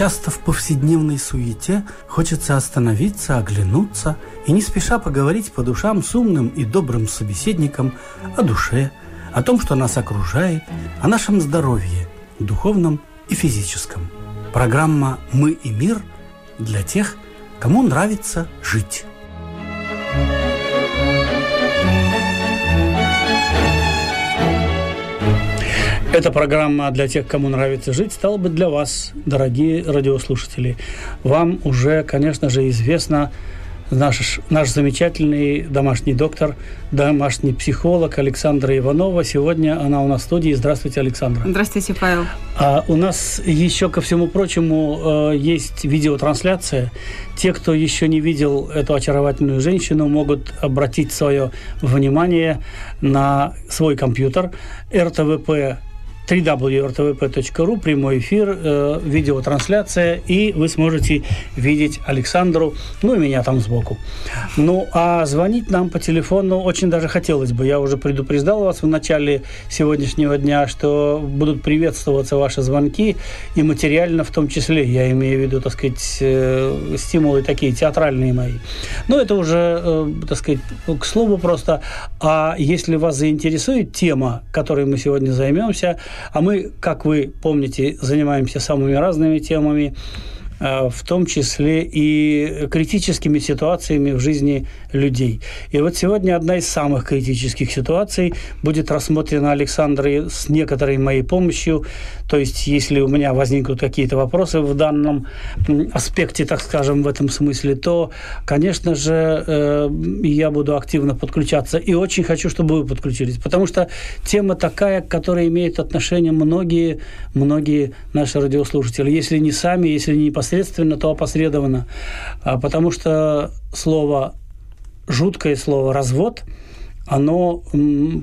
Часто в повседневной суете хочется остановиться, оглянуться и не спеша поговорить по душам с умным и добрым собеседником о душе, о том, что нас окружает, о нашем здоровье, духовном и физическом. Программа «Мы и мир» для тех, кому нравится жить. Эта программа для тех, кому нравится жить, стала бы для вас, дорогие радиослушатели. Вам уже, конечно же, известно наш, наш замечательный домашний доктор, домашний психолог Александра Иванова. Сегодня она у нас в студии. Здравствуйте, Александра. Здравствуйте, Павел. А у нас еще, ко всему прочему, э, есть видеотрансляция. Те, кто еще не видел эту очаровательную женщину, могут обратить свое внимание на свой компьютер. РТВП www.rtvp.ru, прямой эфир, э, видеотрансляция, и вы сможете видеть Александру, ну и меня там сбоку. Ну, а звонить нам по телефону очень даже хотелось бы. Я уже предупреждал вас в начале сегодняшнего дня, что будут приветствоваться ваши звонки, и материально в том числе, я имею в виду, так сказать, э, стимулы такие театральные мои. Но это уже, э, так сказать, к слову просто. А если вас заинтересует тема, которой мы сегодня займемся, а мы, как вы помните, занимаемся самыми разными темами. Э, в том числе и критическими ситуациями в жизни людей. И вот сегодня одна из самых критических ситуаций будет рассмотрена Александрой с некоторой моей помощью. То есть, если у меня возникнут какие-то вопросы в данном аспекте, так скажем, в этом смысле, то, конечно же, э, я буду активно подключаться. И очень хочу, чтобы вы подключились. Потому что тема такая, к которой имеют отношение многие, многие наши радиослушатели. Если не сами, если не непосредственно непосредственно, то опосредованно. А, потому что слово, жуткое слово «развод», оно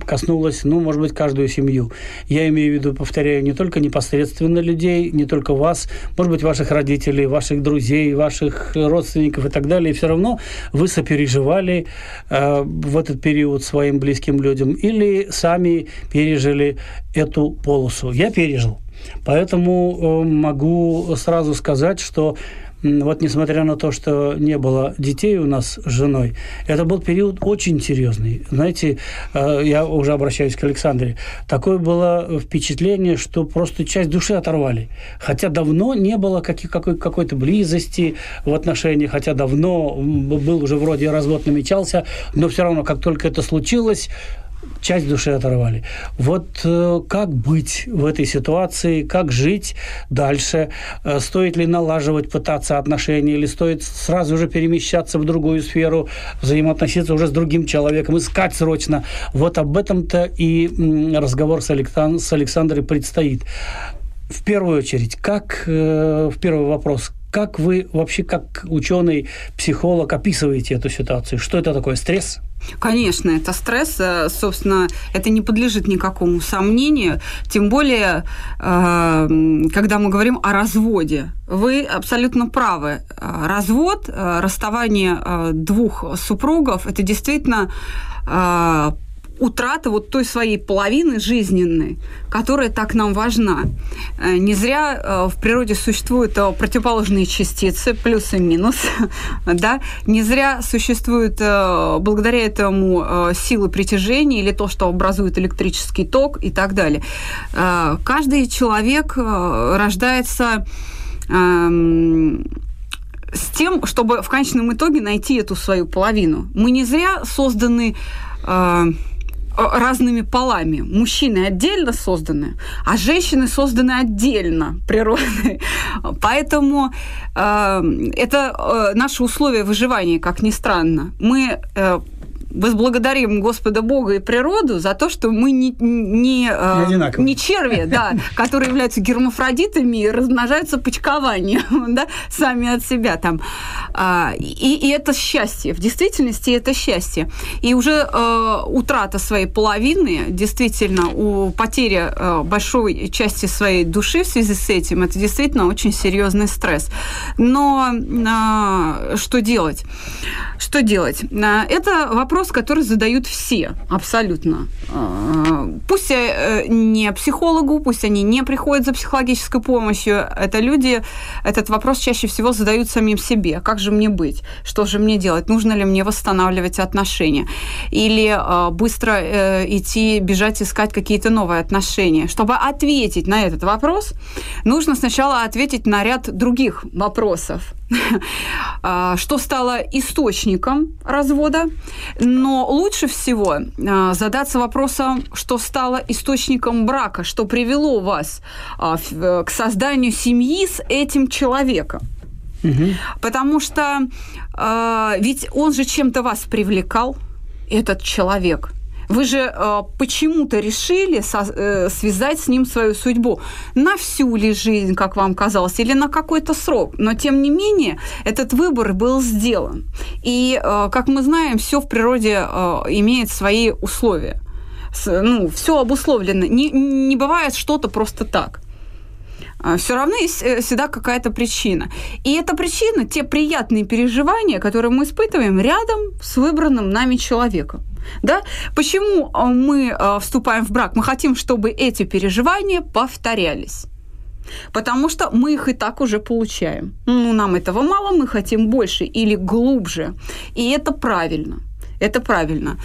коснулось, ну, может быть, каждую семью. Я имею в виду, повторяю, не только непосредственно людей, не только вас, может быть, ваших родителей, ваших друзей, ваших родственников и так далее. И все равно вы сопереживали э, в этот период своим близким людям или сами пережили эту полосу. Я пережил. Поэтому э, могу сразу сказать, что вот несмотря на то, что не было детей у нас с женой, это был период очень серьезный. Знаете, э, я уже обращаюсь к Александре, такое было впечатление, что просто часть души оторвали. Хотя давно не было какой- какой-то близости в отношениях, хотя давно был уже вроде развод намечался, но все равно, как только это случилось, часть души оторвали. Вот э, как быть в этой ситуации, как жить дальше, э, стоит ли налаживать, пытаться отношения, или стоит сразу же перемещаться в другую сферу, взаимоотноситься уже с другим человеком, искать срочно. Вот об этом-то и разговор с, Александ... с Александрой предстоит. В первую очередь, как, э, в первый вопрос, как вы вообще, как ученый, психолог, описываете эту ситуацию? Что это такое? Стресс? Конечно, это стресс. Э, собственно, это не подлежит никакому сомнению. Тем более, э, когда мы говорим о разводе. Вы абсолютно правы. Э, развод, расставание двух супругов – это действительно утрата вот той своей половины жизненной, которая так нам важна. Э, не зря э, в природе существуют э, противоположные частицы, плюс и минус, да? Не зря существуют благодаря этому силы притяжения или то, что образует электрический ток и так далее. Каждый человек рождается эм, с тем, чтобы в конечном итоге найти эту свою половину. Мы не зря созданы разными полами. Мужчины отдельно созданы, а женщины созданы отдельно природой. Поэтому э, это э, наше условие выживания, как ни странно. Мы э, возблагодарим Господа Бога и природу за то, что мы не, не, э, не черви, да, которые являются гермафродитами и размножаются почкованием, да, сами от себя там. А, и, и это счастье, в действительности это счастье. И уже э, утрата своей половины, действительно, у потери э, большой части своей души в связи с этим, это действительно очень серьезный стресс. Но э, что делать? Что делать? Это вопрос вопрос, который задают все, абсолютно. А, пусть э, не психологу, пусть они не приходят за психологической помощью, это люди этот вопрос чаще всего задают самим себе. Как же мне быть? Что же мне делать? Нужно ли мне восстанавливать отношения? Или а, быстро э, идти, бежать, искать какие-то новые отношения? Чтобы ответить на этот вопрос, нужно сначала ответить на ряд других вопросов. А, что стало источником развода, но лучше всего а, задаться вопросом, что стало источником брака, что привело вас а, к созданию семьи с этим человеком. Угу. Потому что ведь он же чем-то вас привлекал, этот человек. Вы же э, почему-то решили со, э, связать с ним свою судьбу. На всю ли жизнь, как вам казалось, или на какой-то срок. Но, тем не менее, этот выбор был сделан. И, э, как мы знаем, все в природе э, имеет свои условия. С, ну, все обусловлено. Не, не бывает что-то просто так. А, все равно есть э, всегда какая-то причина. И эта причина – те приятные переживания, которые мы испытываем рядом с выбранным нами человеком. Да? Почему а, мы а, вступаем в брак? Мы хотим, чтобы эти переживания повторялись. Потому что мы их и так уже получаем. Ну, нам этого мало, мы хотим больше или глубже. И это правильно. Это правильно.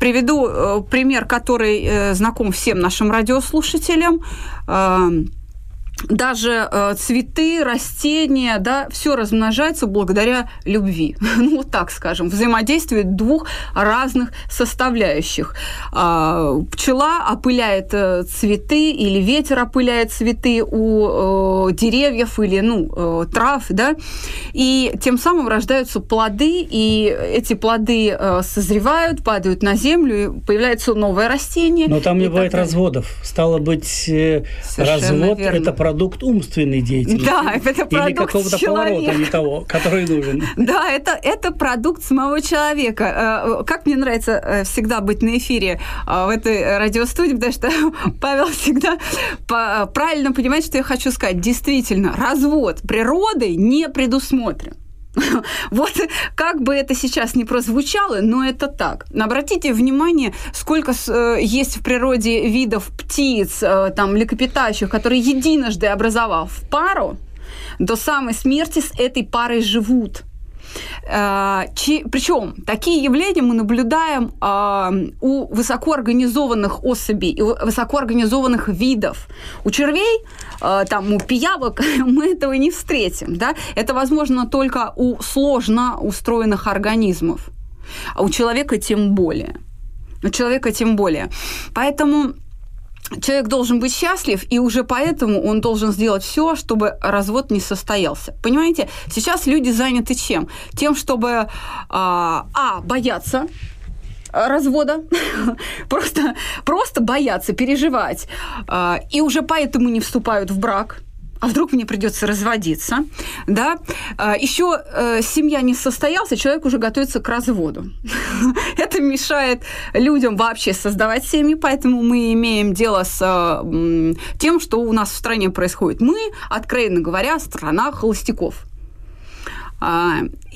Приведу э, пример, который э, знаком всем нашим радиослушателям даже э, цветы, растения, да, все размножается благодаря любви. ну, вот так скажем, взаимодействие двух разных составляющих. Э, пчела опыляет э, цветы, или ветер опыляет цветы у э, деревьев или ну, э, трав, да, и тем самым рождаются плоды, и эти плоды э, созревают, падают на землю, и появляется новое растение. Но там не бывает разводов. Стало быть, э, развод верно. это продукт умственной деятельности. Да, это продукт Или какого-то поворота не того, который нужен. Да, это, это продукт самого человека. Э, как мне нравится э, всегда быть на эфире э, в этой радиостудии, потому что Павел всегда правильно понимает, что я хочу сказать. Действительно, развод природой не предусмотрен. Вот как бы это сейчас не прозвучало, но это так. Обратите внимание, сколько э, есть в природе видов птиц, э, там, млекопитающих, которые единожды образовав пару, до самой смерти с этой парой живут. Э, Причем такие явления мы наблюдаем у высокоорганизованных особей и высокоорганизованных видов. У червей, э, там, у пиявок мы этого не встретим. Да? Это возможно только у сложно устроенных организмов. А у человека тем более. У человека тем более. Поэтому человек должен быть счастлив, и уже поэтому он должен сделать все, чтобы развод не состоялся. Понимаете, сейчас люди заняты чем? Тем, чтобы а, а бояться развода, просто, просто бояться, переживать, а, и уже поэтому не вступают в брак а вдруг мне придется разводиться, да, а, еще э, семья не состоялась, человек уже готовится к разводу. Это мешает людям вообще создавать семьи, поэтому мы имеем дело с э, тем, что у нас в стране происходит. Мы, откровенно говоря, страна холостяков.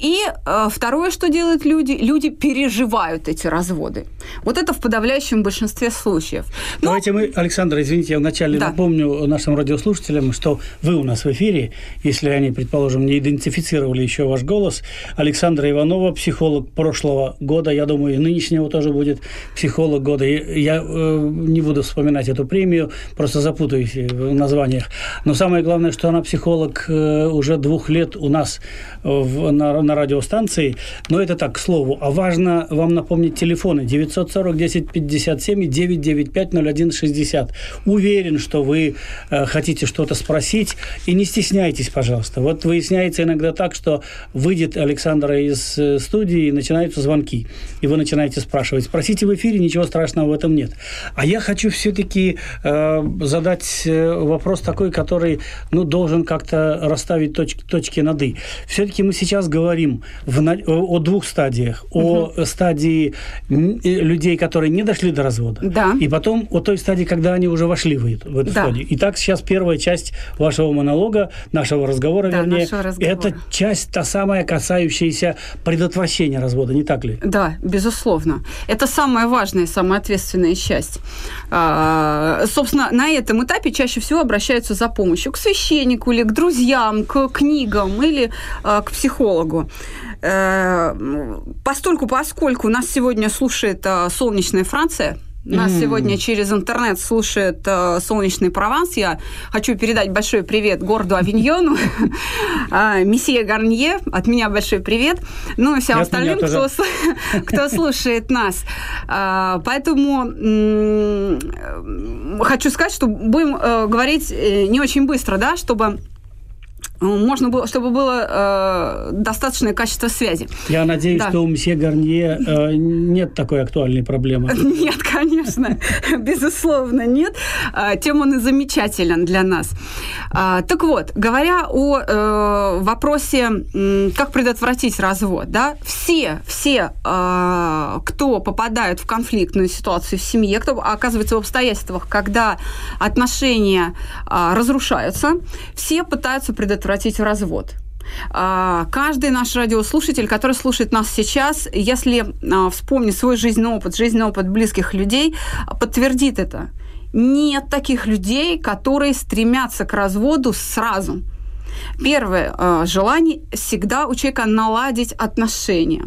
И э, второе, что делают люди, люди переживают эти разводы. Вот это в подавляющем большинстве случаев. Но... Ну, Давайте мы, Александр, извините, я вначале да. напомню нашим радиослушателям, что вы у нас в эфире, если они, предположим, не идентифицировали еще ваш голос. Александра Иванова, психолог прошлого года, я думаю, и нынешнего тоже будет психолог года. Я э, не буду вспоминать эту премию, просто запутаюсь в названиях. Но самое главное, что она психолог э, уже двух лет у нас в, на на радиостанции, но это так, к слову. А важно вам напомнить телефоны 940 10 57 и 995 01 60. Уверен, что вы э, хотите что-то спросить, и не стесняйтесь, пожалуйста. Вот выясняется иногда так, что выйдет Александра из э, студии, и начинаются звонки, и вы начинаете спрашивать. Спросите в эфире, ничего страшного в этом нет. А я хочу все-таки э, задать э, вопрос такой, который ну, должен как-то расставить точки, точки над «и». Все-таки мы сейчас говорим говорим в, о двух стадиях. Угу. О стадии людей, которые не дошли до развода. Да. И потом о той стадии, когда они уже вошли в, эту, в эту да. стадию. Итак, сейчас первая часть вашего монолога, нашего разговора, да, вернее, нашего разговора. это часть та самая, касающаяся предотвращения развода, не так ли? Да, безусловно. Это самая важная, самая ответственная часть. А, собственно, на этом этапе чаще всего обращаются за помощью к священнику или к друзьям, к книгам или а, к психологу. Э, постольку, поскольку нас сегодня слушает а, солнечная Франция, нас mm. сегодня через интернет слушает э, солнечный Прованс. Я хочу передать большой привет городу Авиньону, э, месье Гарнье. От меня большой привет. Ну и всем остальным, кто, кто слушает нас. Э, поэтому э, хочу сказать, что будем э, говорить э, не очень быстро, да, чтобы можно было, чтобы было э, достаточное качество связи. Я надеюсь, да. что у месье Гарнье э, нет такой актуальной проблемы. Нет, конечно, безусловно, нет. А, тем он и замечателен для нас. А, так вот, говоря о э, вопросе, как предотвратить развод, да, все, все, э, кто попадают в конфликтную ситуацию в семье, кто оказывается в обстоятельствах, когда отношения э, разрушаются, все пытаются предотвратить предотвратить развод. А, каждый наш радиослушатель, который слушает нас сейчас, если а, вспомнит свой жизненный опыт, жизненный опыт близких людей, подтвердит это. Нет таких людей, которые стремятся к разводу сразу. Первое а, желание всегда у человека наладить отношения.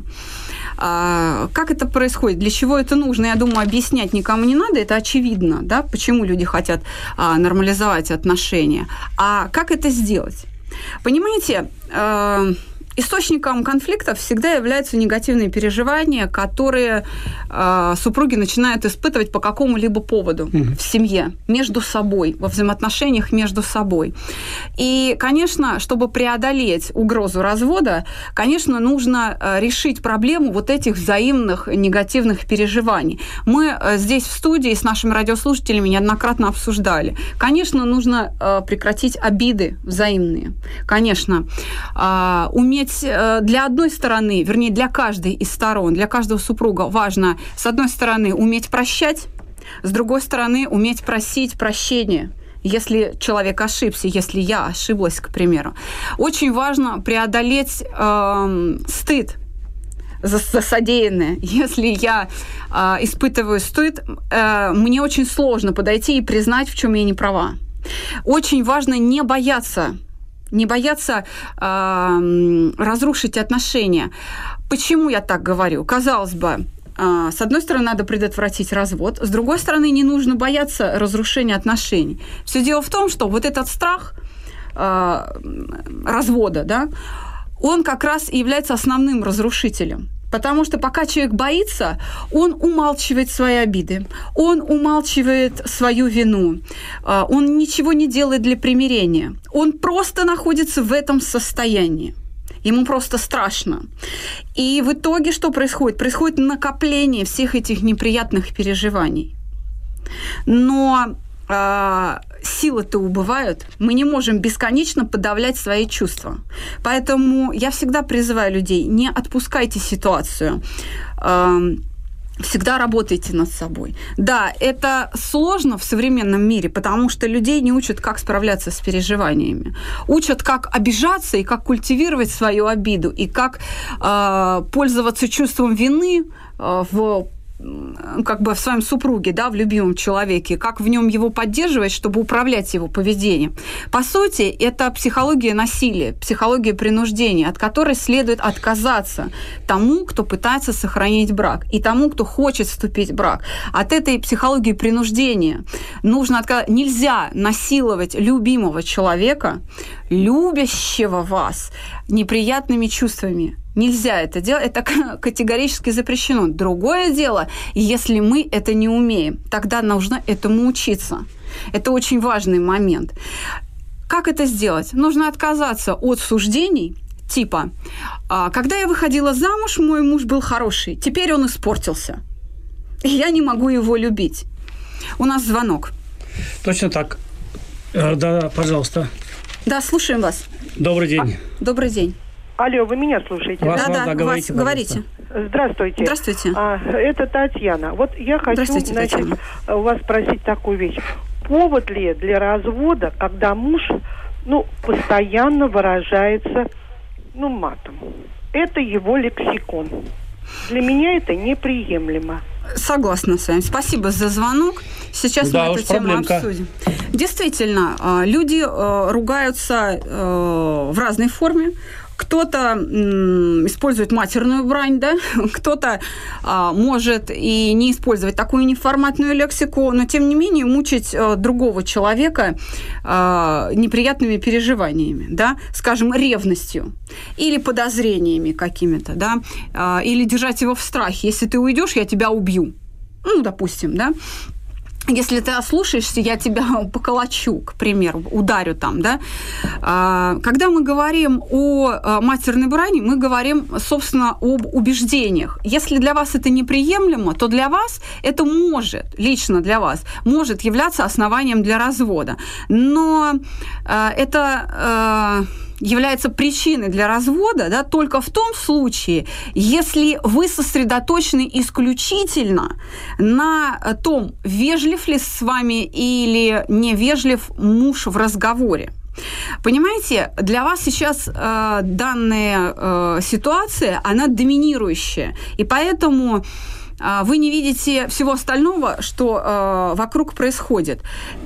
Как это происходит? Для чего это нужно? Я думаю, объяснять никому не надо. Это очевидно, да, почему люди хотят нормализовать отношения. А как это сделать? Понимаете, э, источником конфликтов всегда являются негативные переживания, которые э, супруги начинают испытывать по какому-либо поводу угу. в семье, между собой, во взаимоотношениях между собой. И, конечно, чтобы преодолеть угрозу развода, конечно, нужно э, решить проблему вот этих взаимных негативных переживаний. Мы э, здесь в студии с нашими радиослушателями неоднократно обсуждали. Конечно, нужно э, прекратить обиды взаимные. Конечно, э, уметь ведь э, для одной стороны, вернее, для каждой из сторон, для каждого супруга важно, с одной стороны, уметь прощать, с другой стороны, уметь просить прощения если человек ошибся, если я ошиблась, к примеру. Очень важно преодолеть э, стыд за, за содеянное. Если я э, испытываю стыд, э, мне очень сложно подойти и признать, в чем я не права. Очень важно не бояться не бояться э, разрушить отношения. Почему я так говорю? Казалось бы, э, с одной стороны, надо предотвратить развод, с другой стороны, не нужно бояться разрушения отношений. Все дело в том, что вот этот страх э, развода, да, он как раз и является основным разрушителем. Потому что пока человек боится, он умалчивает свои обиды, он умалчивает свою вину, а, он ничего не делает для примирения. Он просто находится в этом состоянии. Ему просто страшно. И в итоге что происходит? Происходит накопление всех этих неприятных переживаний. Но э, силы-то убывают. Мы не можем бесконечно подавлять свои чувства. Поэтому я всегда призываю людей, не отпускайте ситуацию. Э, всегда работайте над собой. Да, это сложно в современном мире, потому что людей не учат, как справляться с переживаниями. Учат, как обижаться и как культивировать свою обиду, и как э, пользоваться чувством вины э, в как бы в своем супруге, да, в любимом человеке, как в нем его поддерживать, чтобы управлять его поведением. По сути, это психология насилия, психология принуждения, от которой следует отказаться тому, кто пытается сохранить брак, и тому, кто хочет вступить в брак. От этой психологии принуждения нужно отказаться. Нельзя насиловать любимого человека, любящего вас, неприятными чувствами Нельзя это делать, это категорически запрещено. Другое дело, если мы это не умеем, тогда нужно этому учиться. Это очень важный момент. Как это сделать? Нужно отказаться от суждений, типа, «А, когда я выходила замуж, мой муж был хороший, теперь он испортился. И я не могу его любить. У нас звонок. Точно так. Э, да, пожалуйста. Да, слушаем вас. Добрый день. А, добрый день. Алло, вы меня слушаете? Вас, да, да, говорите, вас, говорите. Здравствуйте. Здравствуйте. А, это Татьяна. Вот я хочу, значит, Татьяна. у вас спросить такую вещь. Повод ли для развода, когда муж, ну, постоянно выражается, ну, матом? Это его лексикон. Для меня это неприемлемо. Согласна с вами. Спасибо за звонок. Сейчас да, мы эту тему проблемка. обсудим. Действительно, а, люди а, ругаются а, в разной форме кто-то использует матерную брань, да, кто-то а, может и не использовать такую неформатную лексику, но тем не менее мучить а, другого человека а, неприятными переживаниями, да, скажем, ревностью или подозрениями какими-то, да, а, или держать его в страхе. Если ты уйдешь, я тебя убью. Ну, допустим, да если ты ослушаешься, я тебя поколочу, к примеру, ударю там, да. А, когда мы говорим о а, матерной брани, мы говорим, собственно, об убеждениях. Если для вас это неприемлемо, то для вас это может, лично для вас, может являться основанием для развода. Но а, это является причиной для развода да, только в том случае, если вы сосредоточены исключительно на том, вежлив ли с вами или невежлив муж в разговоре. Понимаете, для вас сейчас э, данная э, ситуация, она доминирующая. И поэтому вы не видите всего остального, что э, вокруг происходит.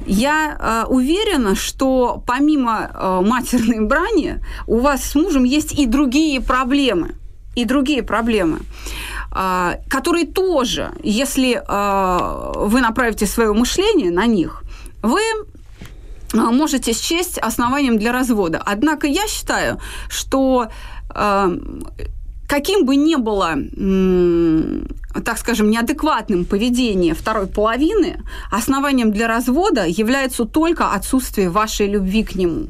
Я э, уверена, что помимо матерной брани у вас с мужем есть и другие проблемы. И другие проблемы которые тоже, если вы направите свое мышление на них, вы можете счесть основанием для развода. Однако я считаю, что каким бы ни было так скажем, неадекватным поведение второй половины, основанием для развода является только отсутствие вашей любви к нему.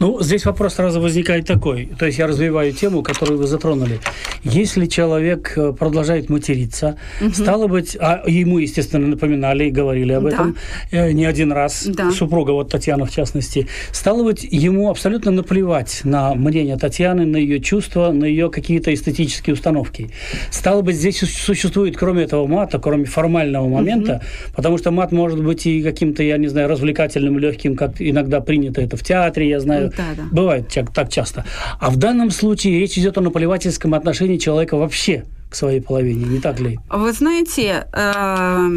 Ну, здесь вопрос сразу возникает такой. То есть я развиваю тему, которую вы затронули. Если человек э, продолжает материться, угу. стало быть, а ему, естественно, напоминали и говорили об да. этом э, не один раз, да. супруга, вот Татьяна в частности, стало быть, ему абсолютно наплевать на мнение Татьяны, на ее чувства, на ее какие-то эстетические установки. Стало быть, здесь существует существует, кроме этого мата, кроме формального момента, угу. потому что мат может быть и каким-то, я не знаю, развлекательным, легким, как иногда принято это в театре, я знаю, да, да. бывает так часто. А в данном случае речь идет о наплевательском отношении человека вообще к своей половине, не так ли? Вы знаете, э,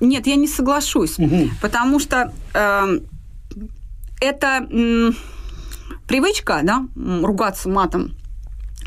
нет, я не соглашусь, угу. потому что э, это э, привычка, да, ругаться матом,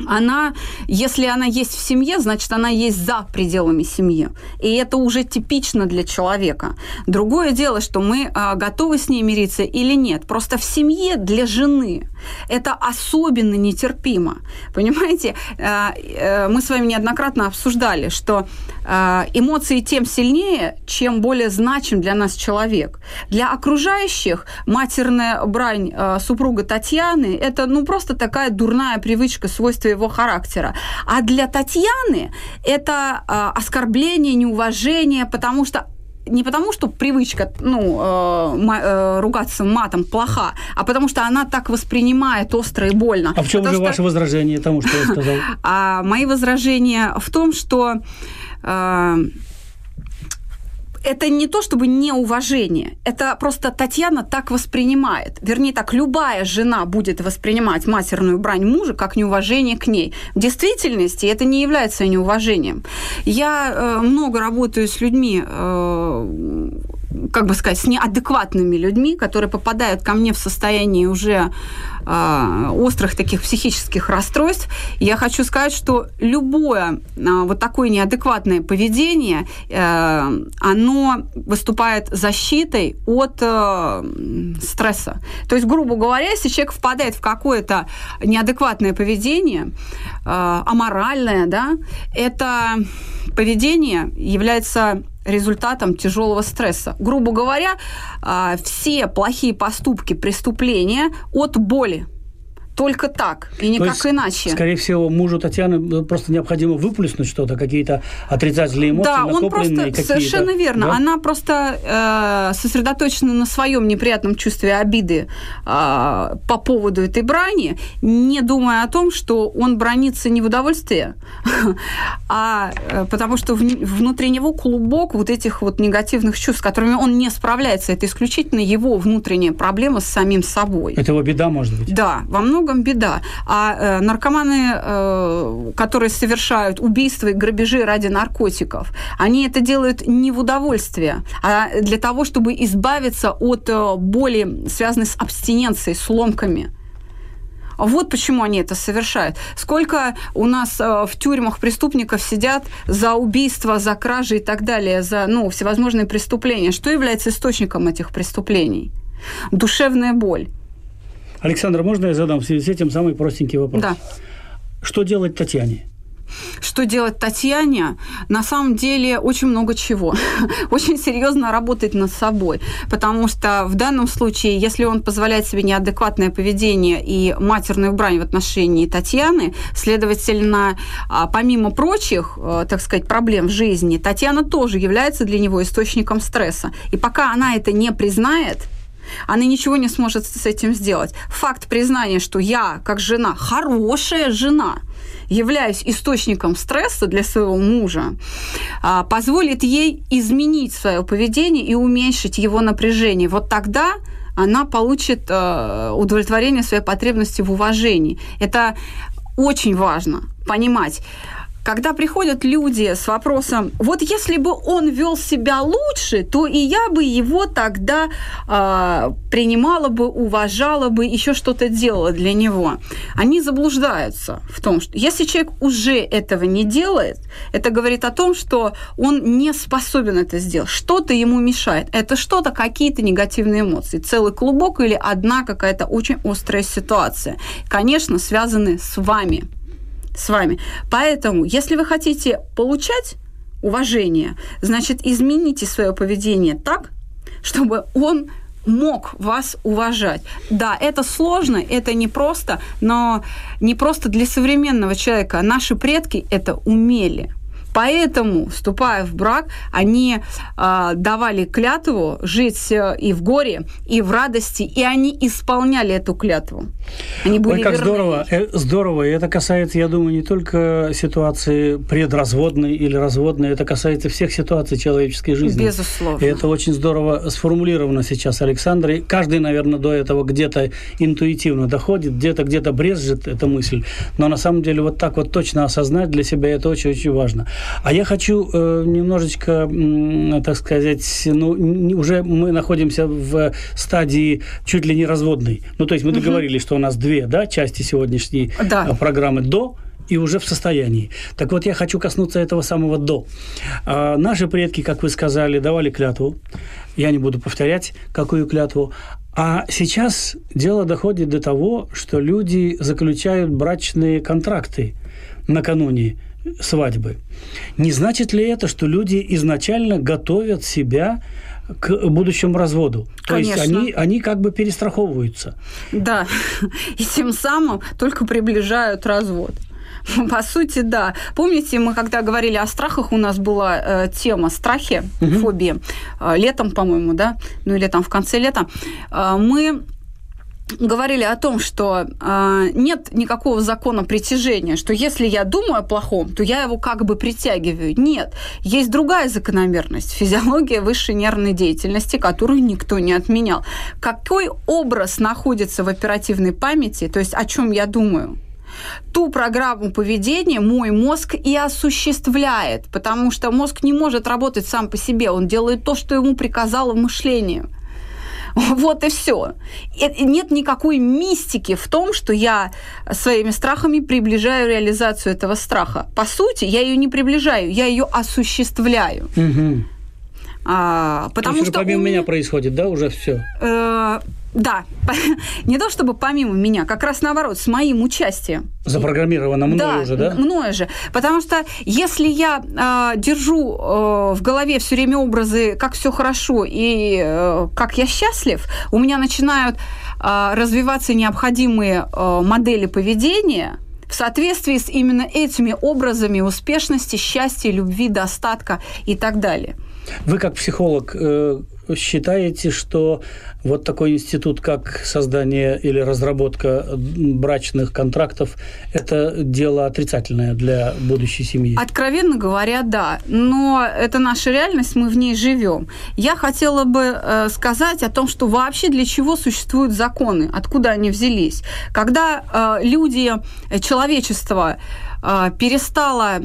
она, если она есть в семье, значит, она есть за пределами семьи. И это уже типично для человека. Другое дело, что мы а, готовы с ней мириться или нет. Просто в семье для жены это особенно нетерпимо. Понимаете, а, э, мы с вами неоднократно обсуждали, что а, эмоции тем сильнее, чем более значим для нас человек. Для окружающих матерная брань супруга Татьяны – это ну, просто такая дурная привычка, свойство его характера. А для Татьяны это э, оскорбление, неуважение, потому что не потому, что привычка ну, э, э, ругаться матом плоха, а потому что она так воспринимает остро и больно. А в чем потому же что... ваше возражение тому, что я сказал? А мои возражения в том, что э, это не то чтобы неуважение, это просто Татьяна так воспринимает. Вернее, так любая жена будет воспринимать матерную брань мужа как неуважение к ней. В действительности это не является неуважением. Я э, много работаю с людьми, э, как бы сказать, с неадекватными людьми, которые попадают ко мне в состояние уже э, острых таких психических расстройств. Я хочу сказать, что любое э, вот такое неадекватное поведение, э, оно выступает защитой от э, стресса. То есть, грубо говоря, если человек впадает в какое-то неадекватное поведение, э, аморальное, да, это поведение является результатом тяжелого стресса. Грубо говоря, а, все плохие поступки, преступления от боли. Только так и никак есть, иначе. Скорее всего, мужу Татьяны просто необходимо выплеснуть что-то, какие-то отрицательные эмоции, да, он просто совершенно верно. Да? Она просто э, сосредоточена на своем неприятном чувстве обиды э, по поводу этой брани, не думая о том, что он бронится не в удовольствие, а э, потому что внутри него клубок вот этих вот негативных чувств, с которыми он не справляется. Это исключительно его внутренняя проблема с самим собой. Это его беда, может быть? Да, во многом беда. А э, наркоманы, э, которые совершают убийства и грабежи ради наркотиков, они это делают не в удовольствие, а для того, чтобы избавиться от э, боли, связанной с абстиненцией, с ломками. Вот почему они это совершают. Сколько у нас э, в тюрьмах преступников сидят за убийство, за кражи и так далее, за ну, всевозможные преступления. Что является источником этих преступлений? Душевная боль. Александр, можно я задам в связи с этим самый простенький вопрос? Да. Что делать Татьяне? Что делать Татьяне? На самом деле очень много чего. очень серьезно работать над собой. Потому что в данном случае, если он позволяет себе неадекватное поведение и матерную брань в отношении Татьяны, следовательно, а, помимо прочих, э, так сказать, проблем в жизни, Татьяна тоже является для него источником стресса. И пока она это не признает, она ничего не сможет с этим сделать. Факт признания, что я, как жена, хорошая жена, являюсь источником стресса для своего мужа, а, позволит ей изменить свое поведение и уменьшить его напряжение. Вот тогда она получит э, удовлетворение своей потребности в уважении. Это очень важно понимать когда приходят люди с вопросом, вот если бы он вел себя лучше, то и я бы его тогда э, принимала бы, уважала бы, еще что-то делала для него. Они заблуждаются в том, что если человек уже этого не делает, это говорит о том, что он не способен это сделать, что-то ему мешает. Это что-то, какие-то негативные эмоции, целый клубок или одна какая-то очень острая ситуация, конечно, связаны с вами с вами. Поэтому, если вы хотите получать уважение, значит, измените свое поведение так, чтобы он мог вас уважать. Да, это сложно, это непросто, но не просто для современного человека. Наши предки это умели. Поэтому, вступая в брак, они э, давали клятву жить э, и в горе, и в радости, и они исполняли эту клятву. Они были Ой, как верны. здорово, э, здорово. И это касается, я думаю, не только ситуации предразводной или разводной, это касается всех ситуаций человеческой жизни. Безусловно. И это очень здорово сформулировано сейчас, Александр. И каждый, наверное, до этого где-то интуитивно доходит, где-то где-то брезжит эта мысль. Но на самом деле вот так вот точно осознать для себя это очень-очень важно. А я хочу э, немножечко, э, так сказать, ну, уже мы находимся в стадии чуть ли не разводной. Ну, то есть мы договорились, угу. что у нас две да, части сегодняшней да. Э, программы «до», и уже в состоянии. Так вот, я хочу коснуться этого самого «до». А, наши предки, как вы сказали, давали клятву. Я не буду повторять, какую клятву. А сейчас дело доходит до того, что люди заключают брачные контракты накануне свадьбы. Не значит ли это, что люди изначально готовят себя к будущему разводу. Конечно. То есть они, они как бы перестраховываются. Да, и тем самым только приближают развод. По сути, да. Помните, мы когда говорили о страхах, у нас была э, тема страхи, угу. фобии, э, летом, по-моему, да, ну или там в конце лета. Э, мы говорили о том, что э, нет никакого закона притяжения, что если я думаю о плохом, то я его как бы притягиваю. Нет, есть другая закономерность, физиология высшей нервной деятельности, которую никто не отменял. Какой образ находится в оперативной памяти, то есть о чем я думаю? ту программу поведения мой мозг и осуществляет, потому что мозг не может работать сам по себе, он делает то, что ему приказало мышление. Вот и все. Нет никакой мистики в том, что я своими страхами приближаю реализацию этого страха. По сути, я ее не приближаю, я ее осуществляю. Угу. А, потому что помимо меня... меня происходит, да, уже все. Э, Да, не то чтобы помимо меня, как раз наоборот, с моим участием. Запрограммировано мною да, же, да? мною же. Потому что если я э, держу э, в голове все время образы, как все хорошо и э, как я счастлив, у меня начинают э, развиваться необходимые э, модели поведения – в соответствии с именно этими образами успешности, счастья, любви, достатка и так далее. Вы как психолог э, считаете, что вот такой институт, как создание или разработка брачных контрактов, это дело отрицательное для будущей семьи? Откровенно говоря, да. Но это наша реальность, мы в ней живем. Я хотела бы э, сказать о том, что вообще для чего существуют законы, откуда они взялись. Когда э, люди, человечество перестало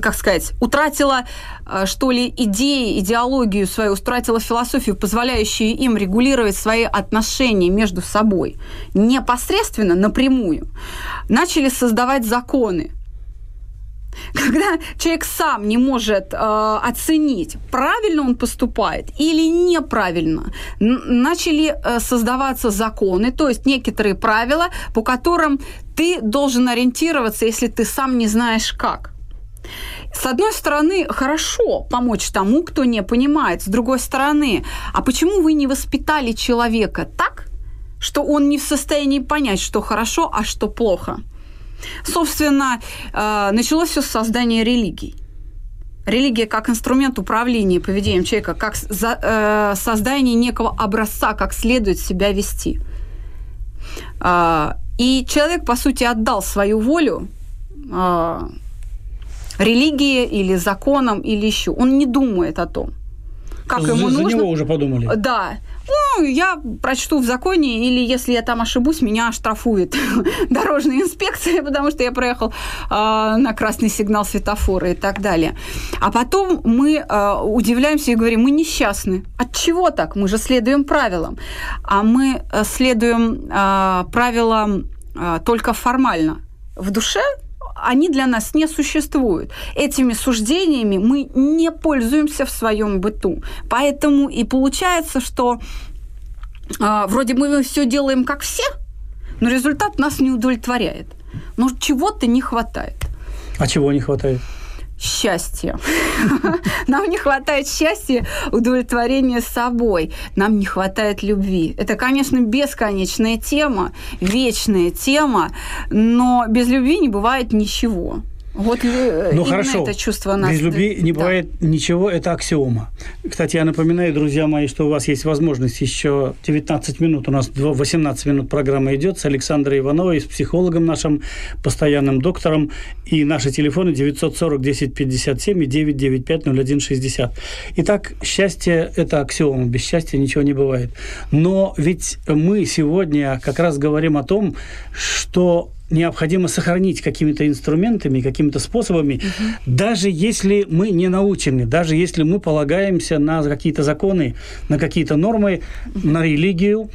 как сказать, утратила, э, что ли, идеи, идеологию свою, утратила философию, позволяющую им регулировать свои отношения между собой непосредственно, напрямую, начали создавать законы, когда человек сам не может э, оценить, правильно он поступает или неправильно, начали э, создаваться законы, то есть некоторые правила, по которым ты должен ориентироваться, если ты сам не знаешь как. С одной стороны, хорошо помочь тому, кто не понимает. С другой стороны, а почему вы не воспитали человека так, что он не в состоянии понять, что хорошо, а что плохо? Собственно, э, началось все с создания религий. Религия как инструмент управления поведением человека, как э, создание некого образца, как следует себя вести. Э, и человек, по сути, отдал свою волю религии или законам или еще. Он не думает о том, как за, ему за нужно. него уже подумали. Да. Ну, я прочту в законе, или если я там ошибусь, меня оштрафует дорожная инспекция, потому что я проехал э, на красный сигнал светофора и так далее. А потом мы э, удивляемся и говорим, мы несчастны. От чего так? Мы же следуем правилам. А мы э, следуем э, правилам э, только формально. В душе они для нас не существуют. Этими суждениями мы не пользуемся в своем быту. Поэтому и получается, что э, вроде мы все делаем как все, но результат нас не удовлетворяет. Но чего-то не хватает. А чего не хватает? Счастья. Нам не хватает счастья, удовлетворения собой. Нам не хватает любви. Это, конечно, бесконечная тема, вечная тема, но без любви не бывает ничего. Вот ну, хорошо. это чувство нас... Без любви не да. бывает ничего, это аксиома. Кстати, я напоминаю, друзья мои, что у вас есть возможность еще 19 минут, у нас 18 минут программа идет с Александрой Ивановой, с психологом нашим, постоянным доктором, и наши телефоны 940 10 57 и 995 01 60. Итак, счастье – это аксиома, без счастья ничего не бывает. Но ведь мы сегодня как раз говорим о том, что необходимо сохранить какими-то инструментами, какими-то способами, угу. даже если мы не научены, даже если мы полагаемся на какие-то законы, на какие-то нормы, угу. на религию,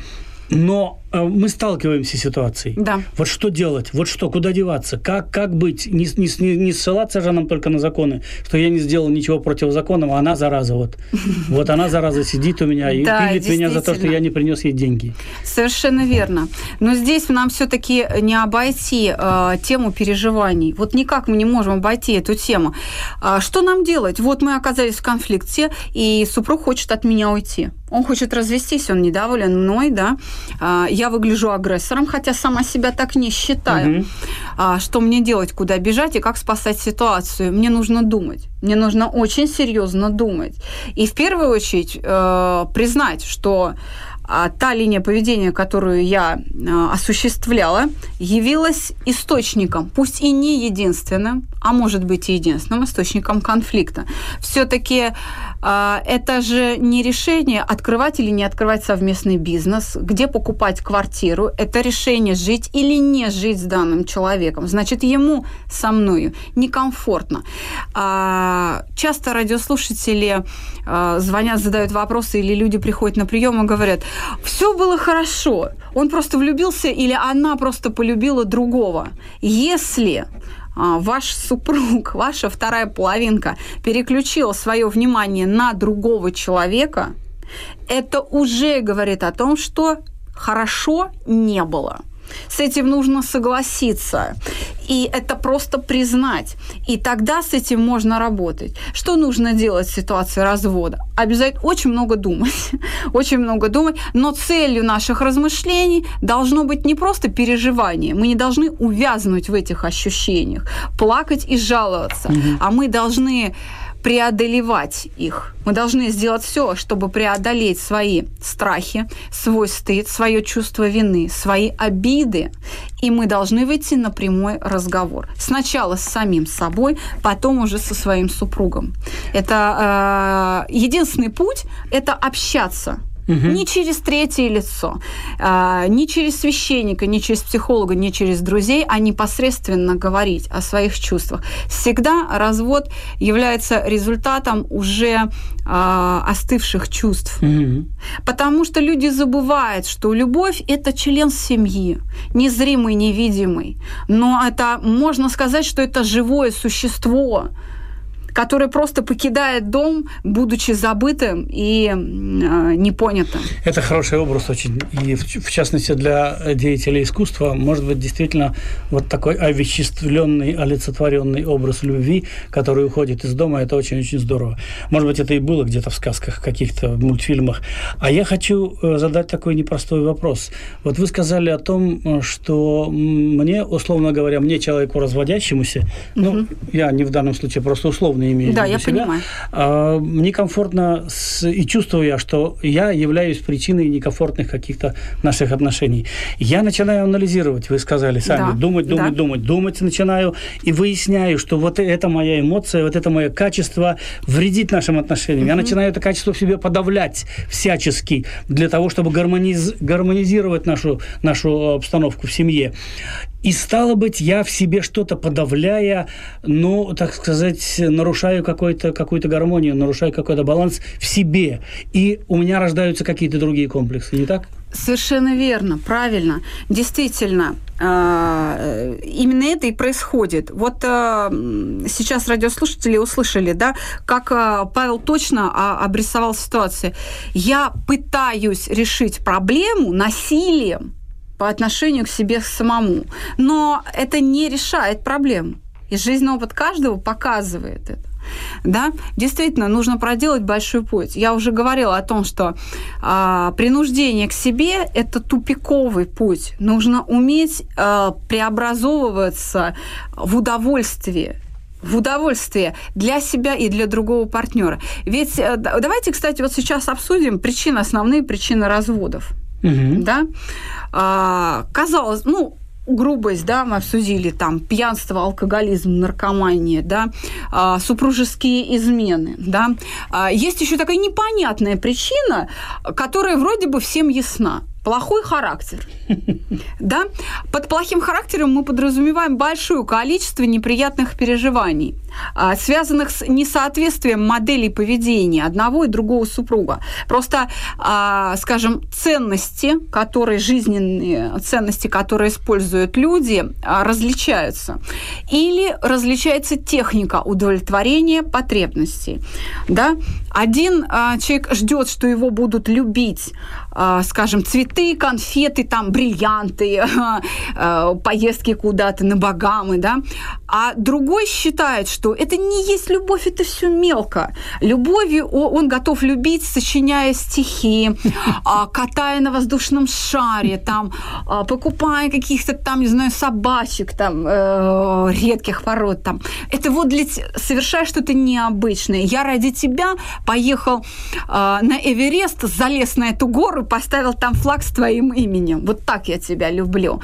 но мы сталкиваемся с ситуацией. Да. Вот что делать? Вот что? Куда деваться? Как, как быть? Не, не, не ссылаться же нам только на законы, что я не сделал ничего противозаконного, а она зараза вот. Вот она зараза сидит у меня и да, пилит меня за то, что я не принес ей деньги. Совершенно верно. Но здесь нам все-таки не обойти э, тему переживаний. Вот никак мы не можем обойти эту тему. А что нам делать? Вот мы оказались в конфликте, и супруг хочет от меня уйти. Он хочет развестись, он недоволен мной, да. А, я выгляжу агрессором, хотя сама себя так не считаю. Угу. Что мне делать, куда бежать и как спасать ситуацию? Мне нужно думать. Мне нужно очень серьезно думать. И в первую очередь э, признать, что а та линия поведения, которую я а, осуществляла, явилась источником, пусть и не единственным, а может быть и единственным источником конфликта. Все-таки это же не решение открывать или не открывать совместный бизнес, где покупать квартиру. Это решение жить или не жить с данным человеком. Значит, ему со мною некомфортно. Часто радиослушатели звонят, задают вопросы, или люди приходят на прием и говорят, все было хорошо. Он просто влюбился или она просто полюбила другого. Если а, ваш супруг, ваша вторая половинка переключила свое внимание на другого человека, это уже говорит о том, что хорошо не было. С этим нужно согласиться. И это просто признать. И тогда с этим можно работать. Что нужно делать в ситуации развода? Обязательно очень много думать. очень много думать. Но целью наших размышлений должно быть не просто переживание. Мы не должны увязнуть в этих ощущениях, плакать и жаловаться. Угу. А мы должны преодолевать их. Мы должны сделать все, чтобы преодолеть свои страхи, свой стыд, свое чувство вины, свои обиды. И мы должны выйти на прямой разговор. Сначала с самим собой, потом уже со своим супругом. Это э, единственный путь – это общаться Угу. Не через третье лицо, а, не через священника, не через психолога, не через друзей, а непосредственно говорить о своих чувствах. Всегда развод является результатом уже а, остывших чувств. Угу. Потому что люди забывают, что любовь – это член семьи, незримый, невидимый. Но это, можно сказать, что это живое существо, который просто покидает дом, будучи забытым и э, непонятым. Это хороший образ очень. И в, в частности для деятелей искусства может быть действительно вот такой овеществленный, олицетворенный образ любви, который уходит из дома. Это очень-очень здорово. Может быть, это и было где-то в сказках, каких-то мультфильмах. А я хочу э, задать такой непростой вопрос. Вот вы сказали о том, что мне, условно говоря, мне, человеку разводящемуся, угу. ну, я не в данном случае просто условно имею да, я себя. понимаю. А, некомфортно с, и чувствую я, что я являюсь причиной некомфортных каких-то наших отношений. Я начинаю анализировать, вы сказали сами, да. думать, думать, да. думать, думать начинаю и выясняю, что вот это моя эмоция, вот это мое качество вредит нашим отношениям. Угу. Я начинаю это качество в себе подавлять всячески для того, чтобы гармониз... гармонизировать нашу, нашу обстановку в семье. И стало быть, я в себе что-то подавляя, ну, так сказать, нарушаю какую-то какую гармонию, нарушаю какой-то баланс в себе. И у меня рождаются какие-то другие комплексы, не так? Совершенно верно, правильно. Действительно, а, именно это и происходит. Вот а, сейчас радиослушатели услышали, да, как а, Павел точно обрисовал ситуацию. Я пытаюсь решить проблему насилием, по отношению к себе самому. Но это не решает проблему. И жизненный опыт каждого показывает это. Да, действительно, нужно проделать большой путь. Я уже говорила о том, что а, принуждение к себе – это тупиковый путь. Нужно уметь а, преобразовываться в удовольствие, в удовольствие для себя и для другого партнера. Ведь э, давайте, кстати, вот сейчас обсудим причины, основные причины разводов. Угу. Да? А, казалось, ну, грубость, да, мы обсудили, там, пьянство, алкоголизм, наркомания, да, а, супружеские измены, да. А, есть еще такая непонятная причина, которая вроде бы всем ясна плохой характер. Да? Под плохим характером мы подразумеваем большое количество неприятных переживаний, а, связанных с несоответствием моделей поведения одного и другого супруга. Просто, а, скажем, ценности, которые жизненные ценности, которые используют люди, а, различаются. Или различается техника удовлетворения потребностей. Да? Один человек ждет, что его будут любить, скажем, цветы конфеты, там, бриллианты, э, поездки куда-то на Багамы, да. А другой считает, что это не есть любовь, это все мелко. Любовью он готов любить, сочиняя стихи, а, катая на воздушном шаре, там, а, покупая каких-то там, не знаю, собачек, там, э, редких пород, там. Это вот для совершая что-то необычное. Я ради тебя поехал а, на Эверест, залез на эту гору, поставил там флаг с твоим именем. Вот так я тебя люблю.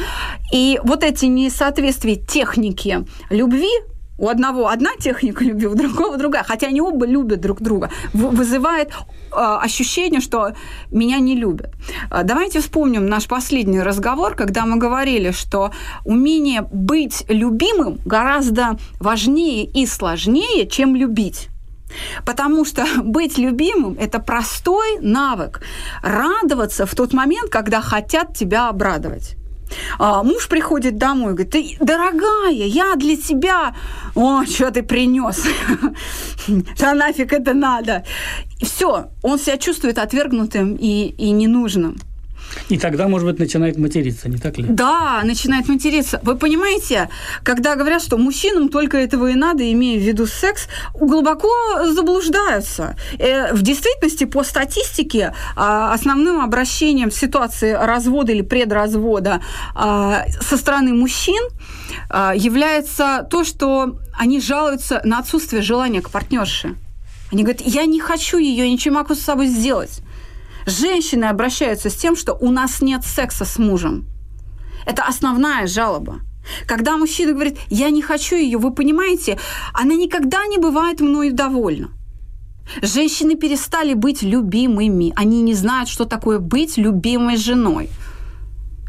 И вот эти несоответствия техники любви у одного одна техника любви, у другого другая. Хотя они оба любят друг друга. Вызывает э, ощущение, что меня не любят. Э, давайте вспомним наш последний разговор, когда мы говорили, что умение быть любимым гораздо важнее и сложнее, чем любить. Потому что быть любимым – это простой навык. Радоваться в тот момент, когда хотят тебя обрадовать. А, муж приходит домой и говорит, ты, дорогая, я для тебя, о, что ты принес, да нафиг это надо. Все, он себя чувствует отвергнутым и, и ненужным. И тогда, может быть, начинает материться, не так ли? Да, начинает материться. Вы понимаете, когда говорят, что мужчинам только этого и надо, имея в виду секс, глубоко заблуждаются. Э, в действительности, по статистике, а, основным обращением в ситуации развода или предразвода а, со стороны мужчин а, является то, что они жалуются на отсутствие желания к партнерше. Они говорят, я не хочу ее, ничего не могу с собой сделать. Женщины обращаются с тем, что у нас нет секса с мужем. Это основная жалоба. Когда мужчина говорит, я не хочу ее, вы понимаете, она никогда не бывает мною довольна. Женщины перестали быть любимыми. Они не знают, что такое быть любимой женой.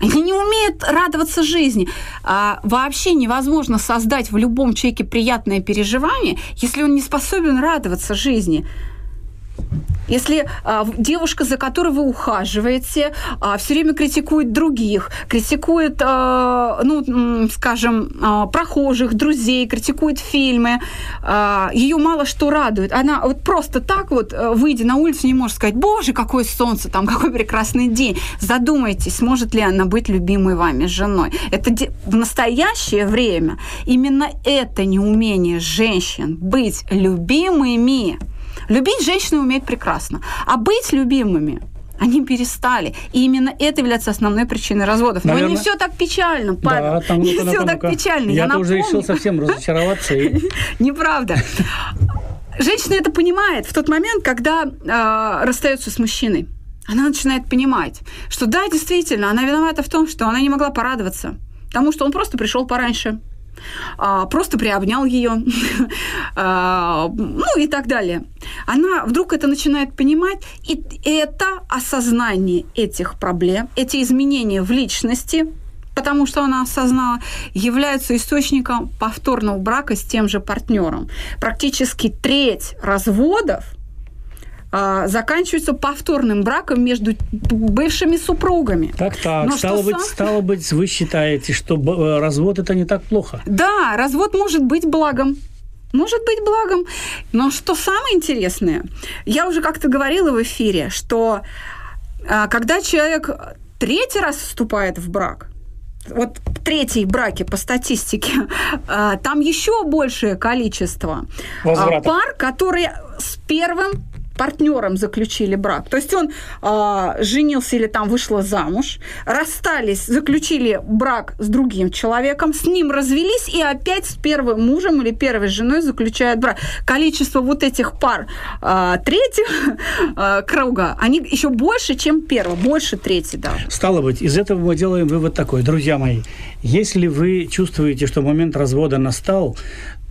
Они не умеют радоваться жизни. А вообще невозможно создать в любом человеке приятное переживание, если он не способен радоваться жизни. Если а, девушка, за которой вы ухаживаете, а, все время критикует других, критикует, а, ну, скажем, а, прохожих, друзей, критикует фильмы, а, ее мало что радует. Она вот просто так вот, э, выйдя на улицу, не может сказать, боже, какое солнце, там, какой прекрасный день. Задумайтесь, сможет ли она быть любимой вами женой. Это в настоящее время именно это неумение женщин быть любимыми – Любить женщины умеют прекрасно, а быть любимыми они перестали. И именно это является основной причиной разводов. Наверное... Но не все так печально, Павел. Да, там, не все так печально. Я, Я уже решил совсем разочароваться. Неправда. Женщина это понимает в тот момент, когда э, расстается с мужчиной. Она начинает понимать, что да, действительно, она виновата в том, что она не могла порадоваться, потому что он просто пришел пораньше, а, просто приобнял ее, а, ну и так далее. Она вдруг это начинает понимать, и это осознание этих проблем, эти изменения в личности, потому что она осознала, являются источником повторного брака с тем же партнером. Практически треть разводов а, заканчиваются повторным браком между бывшими супругами. Так, так. Но стало, быть, сам... стало быть, вы считаете, что э, развод это не так плохо? Да, развод может быть благом. Может быть благом. Но что самое интересное, я уже как-то говорила в эфире, что а, когда человек третий раз вступает в брак, вот третьи браки по статистике, а, там еще большее количество Возвратов. пар, которые с первым партнером заключили брак. То есть он э, женился или там вышла замуж, расстались, заключили брак с другим человеком, с ним развелись и опять с первым мужем или первой женой заключают брак. Количество вот этих пар э, третьего э, круга, они еще больше, чем первого, больше третий даже. Стало быть, из этого мы делаем вывод такой, друзья мои, если вы чувствуете, что момент развода настал,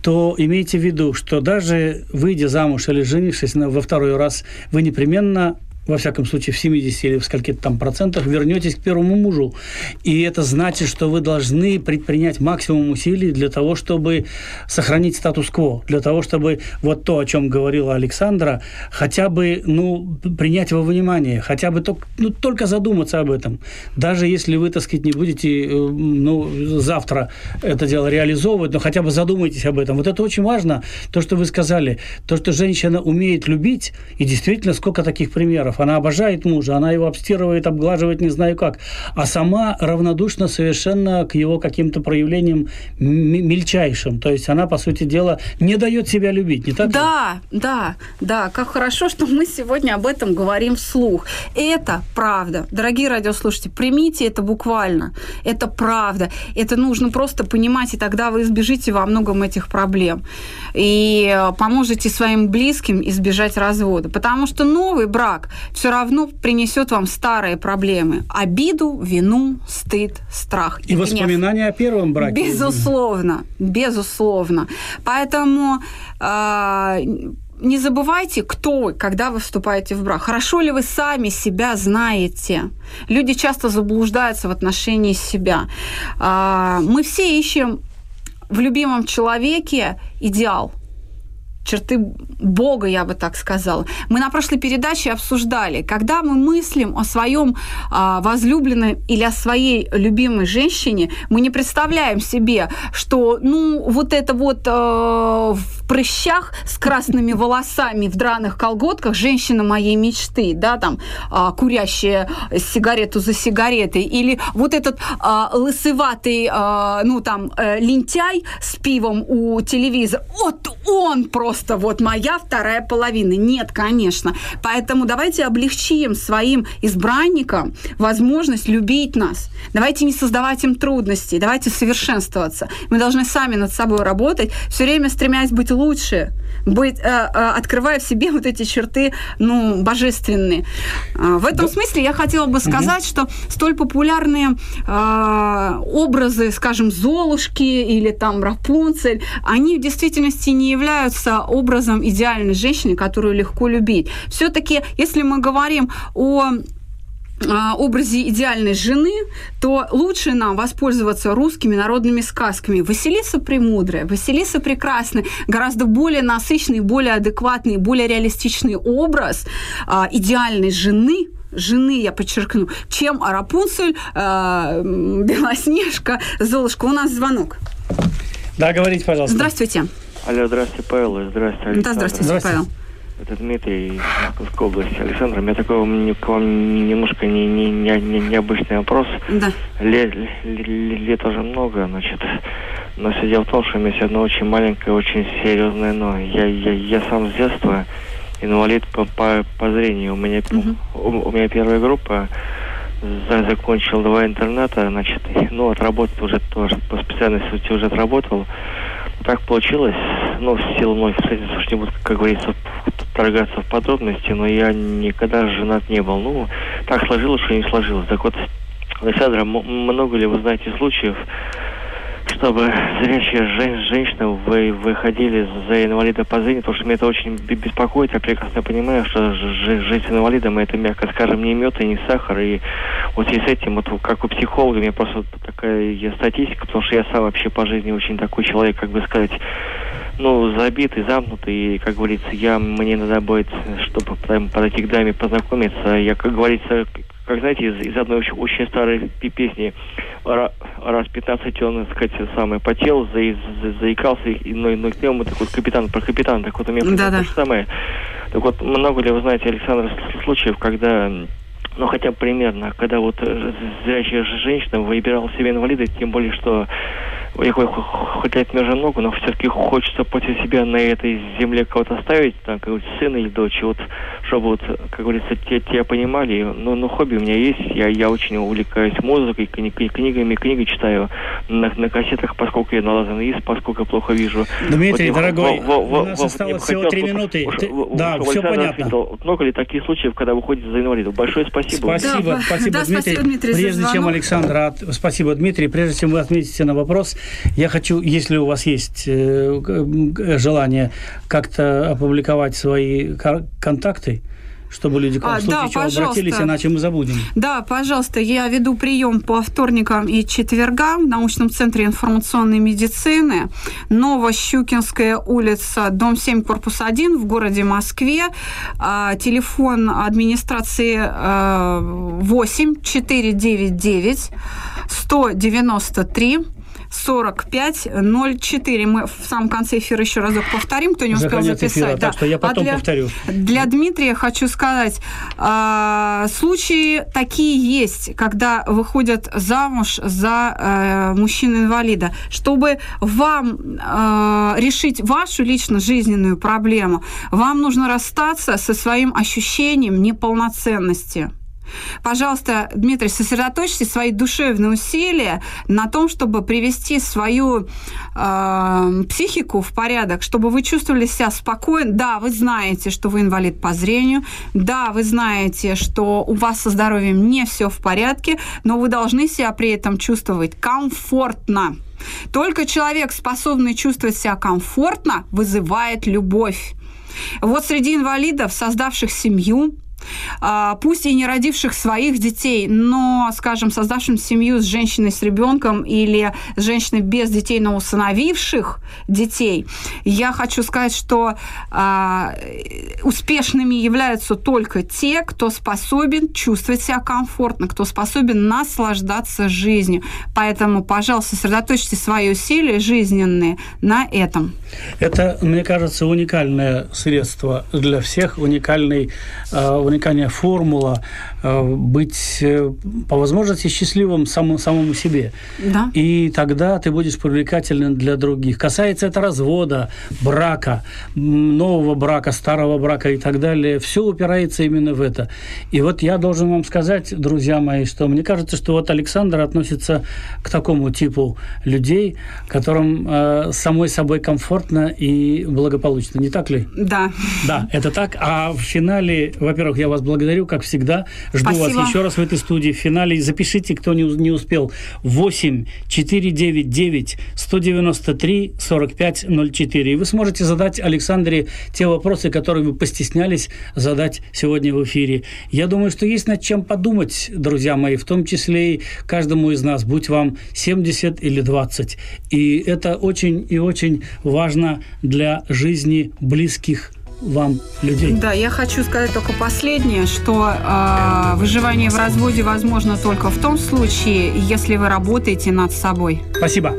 то имейте в виду, что даже выйдя замуж или женившись во второй раз, вы непременно во всяком случае, в 70 или в скольких там процентах вернетесь к первому мужу. И это значит, что вы должны предпринять максимум усилий для того, чтобы сохранить статус-кво, для того, чтобы вот то, о чем говорила Александра, хотя бы, ну, принять во внимание, хотя бы только, ну, только задуматься об этом. Даже если вы, так сказать, не будете, э, ну, завтра это дело реализовывать, но хотя бы задумайтесь об этом. Вот это очень важно, то, что вы сказали, то, что женщина умеет любить, и действительно, сколько таких примеров примеров. Она обожает мужа, она его обстирывает, обглаживает, не знаю как. А сама равнодушна совершенно к его каким-то проявлениям мельчайшим. То есть она, по сути дела, не дает себя любить, не так Да, ли? да, да. Как хорошо, что мы сегодня об этом говорим вслух. Это правда. Дорогие радиослушатели, примите это буквально. Это правда. Это нужно просто понимать, и тогда вы избежите во многом этих проблем. И поможете своим близким избежать развода. Потому что новый брак все равно принесет вам старые проблемы. Обиду, вину, стыд, страх. И, и воспоминания о первом браке. Безусловно, безусловно. Поэтому э, не забывайте, кто вы, когда вы вступаете в брак. Хорошо ли вы сами себя знаете? Люди часто заблуждаются в отношении себя. Э, мы все ищем в любимом человеке идеал – черты Бога, я бы так сказала. Мы на прошлой передаче обсуждали, когда мы мыслим о своем а, возлюбленном или о своей любимой женщине, мы не представляем себе, что, ну, вот это вот а, в прыщах с красными волосами в драных колготках женщина моей мечты, да, там, а, курящая сигарету за сигаретой, или вот этот а, лысыватый, а, ну, там, а, лентяй с пивом у телевизора, вот он просто вот моя вторая половина. Нет, конечно. Поэтому давайте облегчим своим избранникам возможность любить нас. Давайте не создавать им трудностей, давайте совершенствоваться. Мы должны сами над собой работать, все время стремясь быть лучше, быть, э, э, открывая в себе вот эти черты, ну, божественные. Э, в этом да. смысле я хотела бы сказать, угу. что столь популярные э, образы, скажем, Золушки или там Рапунцель, они в действительности не являются образом идеальной женщины, которую легко любить. Все-таки, если мы говорим о а, образе идеальной жены, то лучше нам воспользоваться русскими народными сказками. Василиса Премудрая, Василиса Прекрасная, гораздо более насыщенный, более адекватный, более реалистичный образ а, идеальной жены, жены, я подчеркну, чем Рапунцель, а, Белоснежка, Золушка. У нас звонок. Да, говорите, пожалуйста. Здравствуйте. Алло, здравствуйте, Павел. Здравствуйте, Александр. Да, здравствуйте, здравствуйте. Павел. Это Дмитрий из Московской области. Александр, у меня такой к вам немножко не, не, не, не, необычный вопрос. Да. Лет, лет, лет уже много, значит. Но все дело в том, что у меня есть одно очень маленькое, очень серьезное но. Я, я, я сам с детства инвалид по, по, по зрению. У меня, угу. у, у меня первая группа закончил два интерната, значит, ну, отработал уже тоже, по специальности уже отработал. Так получилось, ну, в силу многих обстоятельств, не буду, как говорится, вторгаться в подробности, но я никогда женат не был. Ну, так сложилось, что не сложилось. Так вот, Александра, много ли вы знаете случаев, чтобы зрячие жен, женщины вы, выходили за инвалида по зрению, потому что меня это очень беспокоит. Я прекрасно понимаю, что жить с инвалидом это, мягко скажем, не мед и не сахар. И вот и с этим, вот как у психолога, у меня просто такая статистика, потому что я сам вообще по жизни очень такой человек, как бы сказать, ну, забитый, замкнутый, и, как говорится, я, мне надо будет, чтобы подойти к даме познакомиться, я, как говорится, как знаете, из, из одной очень, очень старой песни раз 15 он, так сказать, самое потел, за, за, заикался, и, но, но к нему такой капитан, про капитан, так вот у меня да, да. то же самое. Так вот, много ли вы знаете, Александр, случаев, когда ну, хотя бы примерно, когда вот э, зрячая женщина выбирала себе инвалида, тем более, что их хоть лет между много, но все-таки хочется после себя на этой земле кого-то оставить, там, как говорится, сына или дочь, вот, чтобы вот, как говорится, те, те понимали. Ну, ну, хобби у меня есть, я, я очень увлекаюсь музыкой, кни, книгами, книги читаю на, на кассетах, поскольку я налазан из, поскольку я плохо вижу. Дмитрий, вот, дорогой, в, в, у нас в, осталось всего три минуты. Ты, да, все понятно. Ответил, много ли таких случаев, когда выходите за инвалидов? Большое спасибо. Спасибо, да, спасибо, да, Дмитрий. Спасибо, Дмитрий прежде чем Александр, спасибо, Дмитрий, прежде чем вы отметите на вопрос, я хочу, если у вас есть э, желание как-то опубликовать свои контакты, чтобы люди а, случае да, обратились, иначе мы забудем. Да, пожалуйста, я веду прием по вторникам и четвергам в научном центре информационной медицины. Новощукинская улица, дом 7, корпус 1 в городе Москве. А, телефон администрации 8 499 193 4504. Мы в самом конце эфира еще разок повторим, кто не успел записать. Эфира, да. Так что я потом а для, повторю. Для Дмитрия хочу сказать, э, случаи такие есть, когда выходят замуж за э, мужчину-инвалида. Чтобы вам э, решить вашу лично жизненную проблему, вам нужно расстаться со своим ощущением неполноценности. Пожалуйста, Дмитрий, сосредоточьте свои душевные усилия на том, чтобы привести свою э, психику в порядок, чтобы вы чувствовали себя спокойно. Да, вы знаете, что вы инвалид по зрению. Да, вы знаете, что у вас со здоровьем не все в порядке, но вы должны себя при этом чувствовать комфортно. Только человек, способный чувствовать себя комфортно, вызывает любовь. Вот среди инвалидов, создавших семью, пусть и не родивших своих детей, но, скажем, создавшим семью с женщиной с ребенком или с женщиной без детей, но усыновивших детей, я хочу сказать, что а, успешными являются только те, кто способен чувствовать себя комфортно, кто способен наслаждаться жизнью. Поэтому, пожалуйста, сосредоточьте свои усилия жизненные на этом. Это, мне кажется, уникальное средство для всех, уникальный, э, уникальная формула э, быть э, по возможности счастливым самому, самому себе. Да. И тогда ты будешь привлекательным для других. Касается это развода, брака, нового брака, старого брака и так далее. Все упирается именно в это. И вот я должен вам сказать, друзья мои, что мне кажется, что вот Александр относится к такому типу людей, которым э, самой собой комфортно и благополучно. Не так ли? Да. Да, это так. А в финале, во-первых, я вас благодарю, как всегда. Жду Спасибо. вас еще раз в этой студии. В финале запишите, кто не, не успел. 8 499 193 45 04. И вы сможете задать Александре те вопросы, которые вы постеснялись задать сегодня в эфире. Я думаю, что есть над чем подумать, друзья мои, в том числе и каждому из нас, будь вам 70 или 20. И это очень и очень важно для жизни близких вам людей. Да, я хочу сказать только последнее, что э, выживание в разводе возможно только в том случае, если вы работаете над собой. Спасибо.